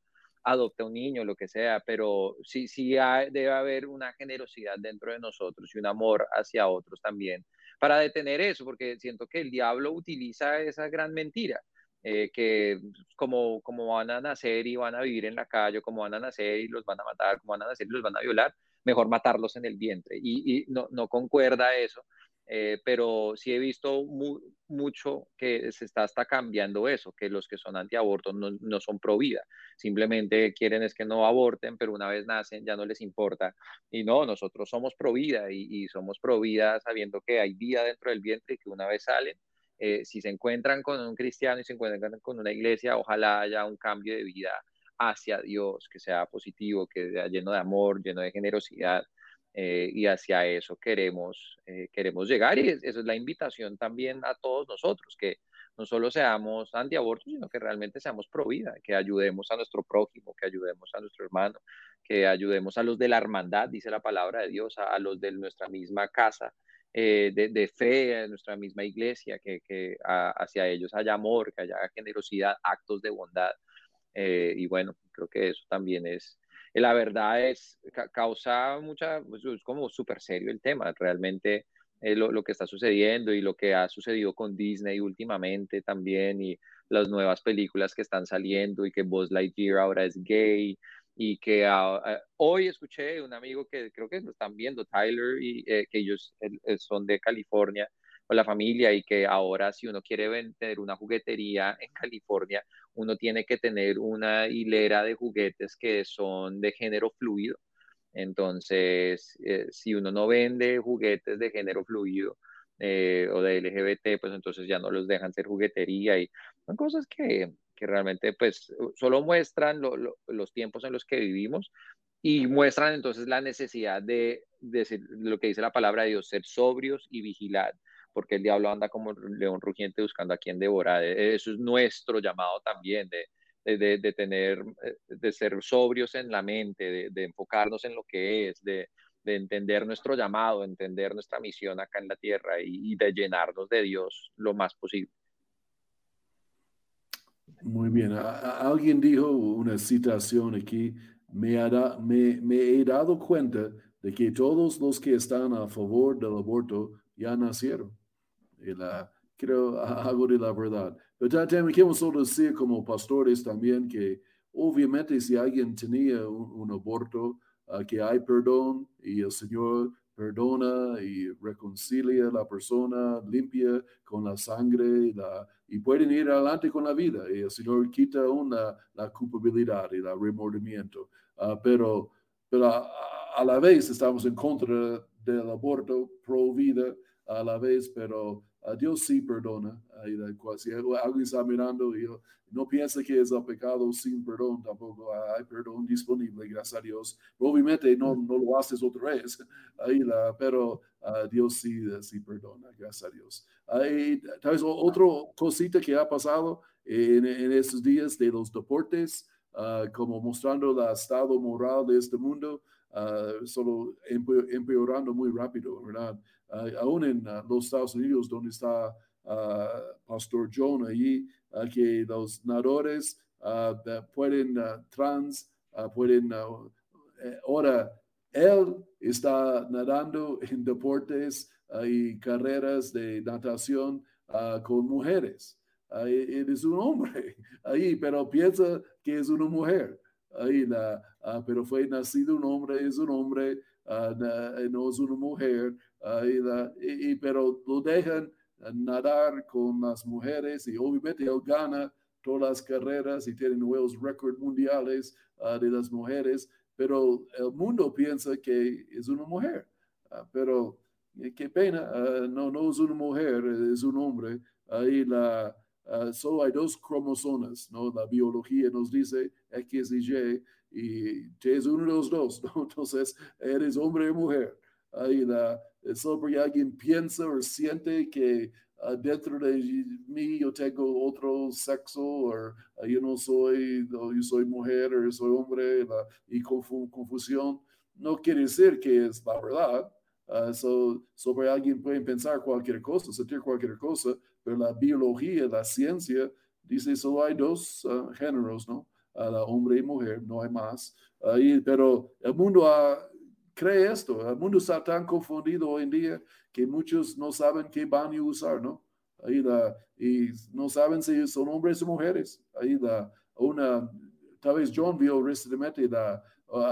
adopte un niño, lo que sea, pero sí, sí debe haber una generosidad dentro de nosotros y un amor hacia otros también para detener eso, porque siento que el diablo utiliza esa gran mentira. Eh, que como, como van a nacer y van a vivir en la calle, como van a nacer y los van a matar, como van a nacer y los van a violar, mejor matarlos en el vientre. Y, no, no, concuerda eso, eh, pero sí he visto mucho que se está hasta cambiando eso, que los que son antiabortos no, no son pro vida, simplemente quieren es que no aborten, pero una vez nacen ya no les importa. Y no, nosotros somos pro vida y, somos pro vida sabiendo que hay vida dentro del vientre y que una vez salen, eh, si se encuentran con un cristiano y se encuentran con una iglesia, ojalá haya un cambio de vida hacia Dios, que sea positivo, que sea lleno de amor, lleno de generosidad. Eh, y hacia eso queremos, eh, queremos llegar y eso es la invitación también a todos nosotros, que no solo seamos antiabortos, sino que realmente seamos pro vida, que ayudemos a nuestro prójimo, que ayudemos a nuestro hermano, que ayudemos a los de la hermandad, dice la palabra de Dios, a, los de nuestra misma casa eh, de, fe, de nuestra misma iglesia, que, que hacia ellos haya amor, que haya generosidad, actos de bondad. Y bueno, creo que eso también es, la verdad es, causa mucha, pues, es como súper serio el tema, realmente eh, lo, lo, que está sucediendo y lo que ha sucedido con Disney últimamente también y las nuevas películas que están saliendo y que Buzz Lightyear ahora es gay y que hoy escuché un amigo que creo que lo están viendo, Tyler, y eh, que ellos son de California, la familia y que ahora si uno quiere vender una juguetería en California, uno tiene que tener una hilera de juguetes que son de género fluido. Entonces, eh, si uno no vende juguetes de género fluido eh, o de LGBT, pues entonces ya no los dejan ser juguetería y son cosas que, que realmente pues solo muestran los tiempos en los que vivimos y muestran entonces la necesidad de, de, lo que dice la palabra de Dios, ser sobrios y vigilar porque el diablo anda como león rugiente buscando a quien devorar. E, eso es nuestro llamado también, de, de, de tener, eh, de ser sobrios en la mente, de, enfocarnos en lo que es, de, entender nuestro llamado, entender nuestra misión acá en la tierra y, de llenarnos de Dios lo más posible. Muy bien. alguien dijo una citación aquí, me, he dado cuenta de que todos los que están a favor del aborto ya nacieron la, creo [laughs] algo de la verdad. Pero también quiero solo decir como pastores también que obviamente si alguien tenía un, aborto, uh, que hay perdón y el Señor perdona y reconcilia a la persona, limpia con la sangre la, y pueden ir adelante con la vida. Y el Señor quita una, la culpabilidad y el remordimiento. Uh, pero pero a, a, la vez estamos en contra del aborto pro vida a la vez, pero Dios sí perdona. Si alguien está mirando y no piensa que es el pecado sin perdón, tampoco hay perdón disponible, gracias a Dios. Obviamente no, no lo haces otra vez, [laughs] pero Dios sí, sí perdona, gracias a Dios. Hay tal vez otra cosita que ha pasado en, en estos días de los deportes, ah, como mostrando el estado moral de este mundo. Uh, solo empeorando muy rápido, ¿verdad? Aún en ah, los Estados Unidos, donde está ah, Pastor John allí, ah, que los nadadores pueden trans, pueden, eh, ahora, él está nadando en deportes y carreras de natación con mujeres. él es un hombre [laughs] ahí, pero piensa que es una mujer. Ahí pero fue nacido un hombre, es un hombre, no es una mujer y, pero lo dejan nadar con las mujeres y obviamente él gana todas las carreras y tiene nuevos récords mundiales ah, de las mujeres, pero el mundo piensa que es una mujer. Ah, pero eh, qué pena, ah, no, no es una mujer, es un hombre. Ahí la, solo hay dos cromosomas, ¿no? La biología nos dice X y Y, y es uno de los dos, [laughs] Entonces, eres hombre o mujer. Ahí la, sobre alguien piensa o siente que ah, dentro de mí yo tengo otro sexo o ah, yo no soy, yo soy mujer o soy hombre y confusión, no quiere decir que es la verdad. Uh, sobre alguien puede pensar cualquier cosa, sentir cualquier cosa, pero la biología, la ciencia, dice solo hay dos géneros, ¿no? Hombre y mujer, no hay más. pero el mundo ha cree esto. El mundo está tan confundido hoy en día que muchos no saben qué van a usar, ¿no? Ahí la, y no saben si son hombres o mujeres. Ahí la, una, tal vez John vio recientemente la,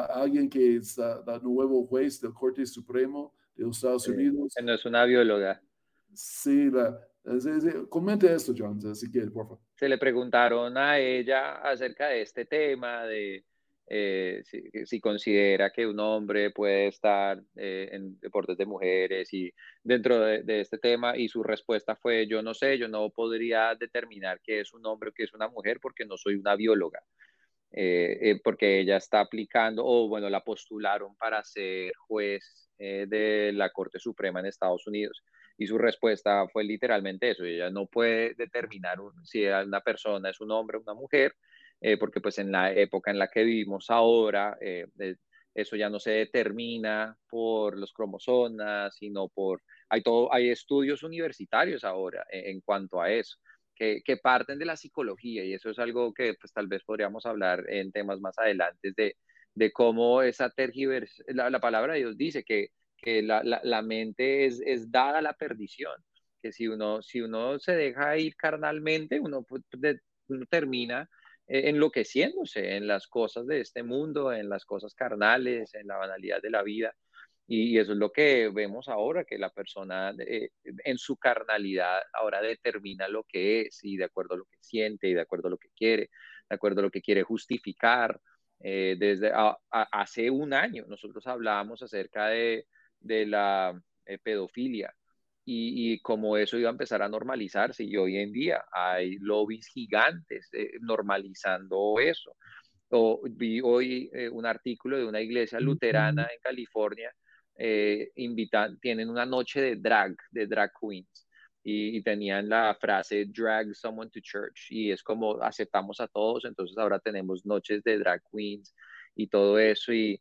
alguien que es el nuevo juez del Corte Supremo de los Estados Unidos. no es una bióloga. Sí, la, comente esto, John, si quiere, por favor. Se le preguntaron a ella acerca de este tema, de eh, si, considera que un hombre puede estar eh, en deportes de mujeres y dentro de, este tema y su respuesta fue yo no sé, yo no podría determinar que es un hombre o que es una mujer porque no soy una bióloga, eh, porque ella está aplicando o bueno, la postularon para ser juez de la Corte Suprema en Estados Unidos. Y su respuesta fue literalmente eso, ella no puede determinar si una persona es un hombre o una mujer, eh, porque pues en la época en la que vivimos ahora, eh, eso ya no se determina por los cromosomas, sino por, hay, todo, hay estudios universitarios ahora en, cuanto a eso. Que, que, parten de la psicología y eso es algo que pues tal vez podríamos hablar en temas más adelante de, de cómo esa tergiversación, la, palabra de Dios dice que, que la, la, mente es, es, dada a la perdición, que si uno, si uno se deja ir carnalmente, uno, uno termina eh, enloqueciéndose en las cosas de este mundo, en las cosas carnales, en la banalidad de la vida. Y, eso es lo que vemos ahora, que la persona eh, en su carnalidad ahora determina lo que es y de acuerdo a lo que siente y de acuerdo a lo que quiere, de acuerdo a lo que quiere justificar. Eh, desde hace un año nosotros hablábamos acerca de, de la pedofilia y, como eso iba a empezar a normalizarse y hoy en día hay lobbies gigantes eh, normalizando eso. O, vi hoy eh, un artículo de una iglesia luterana en California, eh, invitan, tienen una noche de drag, de drag queens, y, y, tenían la frase drag someone to church, y es como aceptamos a todos, entonces ahora tenemos noches de drag queens y todo eso, y,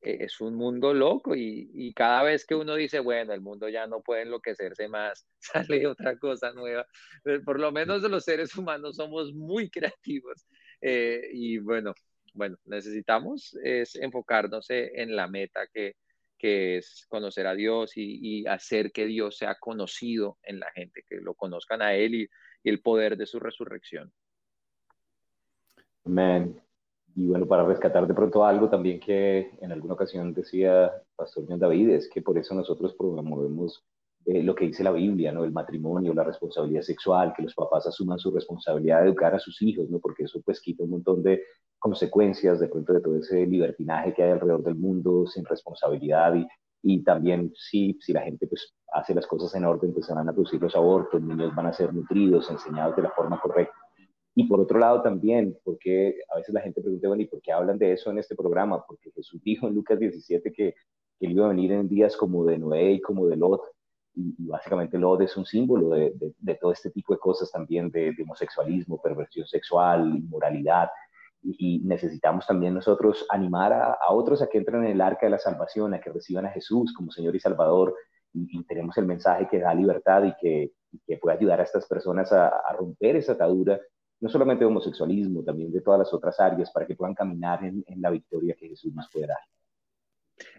es un mundo loco y, cada vez que uno dice, bueno, el mundo ya no puede enloquecerse más, [laughs] sale otra cosa nueva. Por lo menos los seres humanos somos muy creativos eh, y bueno, bueno, necesitamos es enfocarnos en la meta que, que es conocer a Dios y, hacer que Dios sea conocido en la gente, que lo conozcan a Él y, y el poder de su resurrección. Amén. Y bueno, para rescatar de pronto algo también que en alguna ocasión decía Pastor John David, es que por eso nosotros promovemos eh, lo que dice la Biblia, ¿no? El matrimonio, la responsabilidad sexual, que los papás asuman su responsabilidad de educar a sus hijos, ¿no? Porque eso pues quita un montón de consecuencias de pronto de todo ese libertinaje que hay alrededor del mundo sin responsabilidad y, y también si, si la gente pues hace las cosas en orden, pues se van a producir los abortos, niños van a ser nutridos, enseñados de la forma correcta. Y por otro lado también, porque a veces la gente pregunta, bueno, ¿y por qué hablan de eso en este programa? Porque Jesús dijo en Lucas 17 que, que él iba a venir en días como de Noé y como de Lot. Y, básicamente Lot es un símbolo de, de, todo este tipo de cosas también, de, homosexualismo, perversión sexual, inmoralidad. Y, necesitamos también nosotros animar a, a, otros a que entren en el arca de la salvación, a que reciban a Jesús como Señor y Salvador. Y, tenemos el mensaje que da libertad y que, que puede ayudar a estas personas a, a romper esa atadura no solamente de homosexualismo, también de todas las otras áreas, para que puedan caminar en, la victoria que Jesús nos puede dar.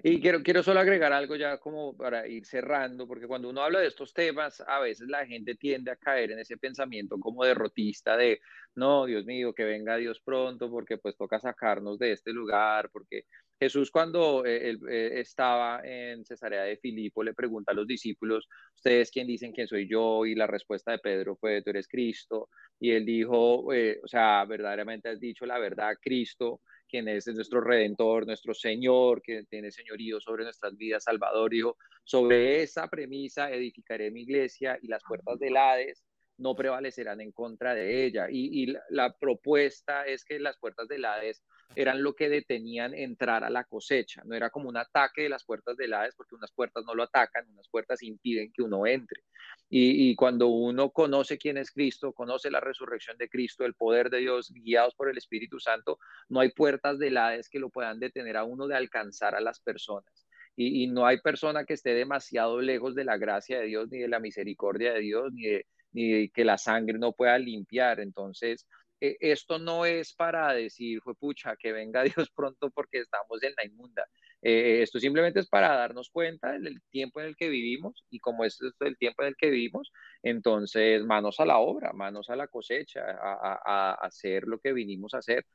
Y quiero, quiero solo agregar algo ya como para ir cerrando, porque cuando uno habla de estos temas, a veces la gente tiende a caer en ese pensamiento como derrotista de, no, Dios mío, que venga Dios pronto, porque pues toca sacarnos de este lugar, porque Jesús cuando eh, él, eh, estaba en Cesarea de Filipo le pregunta a los discípulos, ¿ustedes quién dicen que soy yo? Y la respuesta de Pedro fue, tú eres Cristo. Y él dijo, eh, o sea, verdaderamente has dicho la verdad, Cristo, quien es nuestro redentor, nuestro Señor, que tiene señorío sobre nuestras vidas, Salvador, dijo, sobre esa premisa edificaré mi iglesia y las puertas del Hades no prevalecerán en contra de ella. Y, y la, propuesta es que las puertas del Hades eran lo que detenían entrar a la cosecha. No era como un ataque de las puertas del Hades, porque unas puertas no lo atacan, unas puertas impiden que uno entre. Y, cuando uno conoce quién es Cristo, conoce la resurrección de Cristo, el poder de Dios, guiados por el Espíritu Santo, no hay puertas del Hades que lo puedan detener a uno de alcanzar a las personas. Y, no hay persona que esté demasiado lejos de la gracia de Dios, ni de la misericordia de Dios, ni ni que la sangre no pueda limpiar. Entonces, e, esto no es para decir, fue pucha, que venga [laughs] Dios pronto porque estamos en la inmunda. Eh, esto simplemente es para darnos cuenta del tiempo en el que vivimos y como es el tiempo en el que vivimos, entonces manos a la obra, manos a la cosecha, a, hacer lo que vinimos a hacer.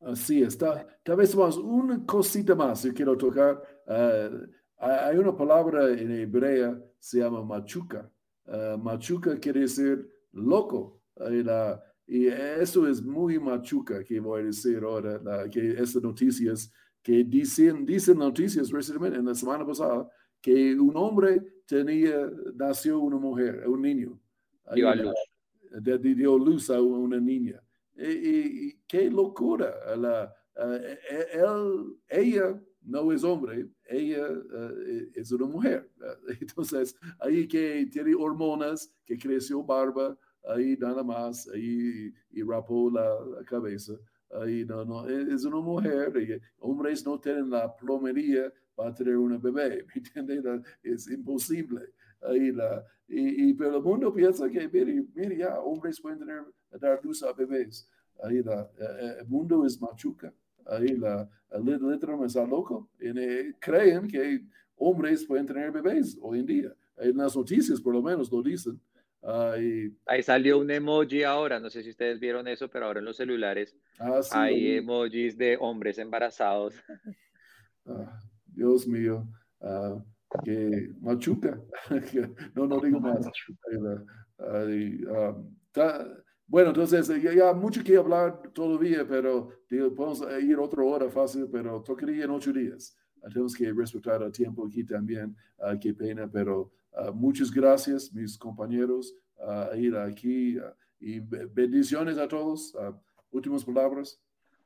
Así está. Tal vez más, una cosita más que quiero tocar. Eh, hay una palabra en hebrea, se llama machuca. Uh, machuca quiere decir loco. Y eso es muy machuca que voy a decir ahora, que estas noticias, que dicen, dicen noticias recientemente, en la semana pasada, que un hombre tenía, nació una mujer, un niño. Dio luz. dio luz a una niña. Y, qué locura. La, e, él, ella no es hombre, ella eh, es una mujer. [laughs] Entonces, ahí que tiene hormonas, que creció barba, ahí nada más, ahí y rapó la, cabeza. Ahí no, no, e, es una mujer. Hombres no tienen la plomería para tener una bebé, [laughs] ¿me entiendes? Es imposible. Ahí la, y, pero el mundo piensa que, mire, mire, ya, hombres pueden tener, dar luz a bebés. Ahí la, eh, eh, el mundo es machuca. Ahí la, el litro está loco. Y eh, creen que hombres pueden tener bebés hoy en día. En las noticias, por lo menos, lo dicen. Ahí, Ahí salió un emoji ahora, no sé si ustedes vieron eso, pero ahora en los celulares ah, hay emojis de hombres embarazados. [laughs] Ah, Dios mío, ah, que machuca, [laughs] no, no digo [laughs] más. bueno, entonces ya, ya, mucho que hablar todavía, pero podemos ir otra hora fácil, pero tocaría en ocho días. Tenemos que respetar el tiempo aquí también, qué pena, pero Ah, muchas gracias, mis compañeros, a ir aquí y bendiciones a todos. últimas palabras.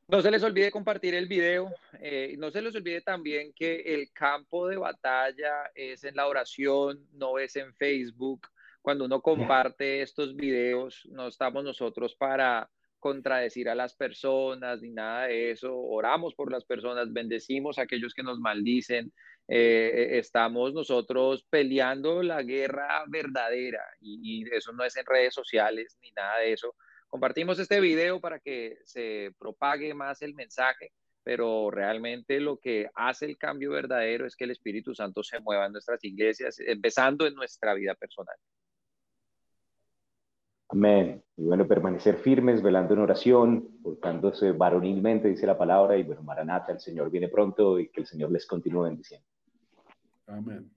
No se les olvide compartir el video. Eh, no se les olvide también que el campo de batalla es en la oración, no es en Facebook. Cuando uno comparte estos videos, no estamos nosotros para contradecir a las personas ni nada de eso. Oramos por las personas, bendecimos a aquellos que nos maldicen. Eh, estamos nosotros peleando la guerra verdadera y, eso no es en redes sociales ni nada de eso. Compartimos este video para que se propague más el mensaje, pero realmente lo que hace el cambio verdadero es que el Espíritu Santo se mueva en nuestras iglesias, empezando en nuestra vida personal. Amén. Y bueno, permanecer firmes, velando en oración, portándose varonilmente, dice la palabra. Y bueno, Maranata, el Señor viene pronto y que el Señor les continúe bendiciendo. Amen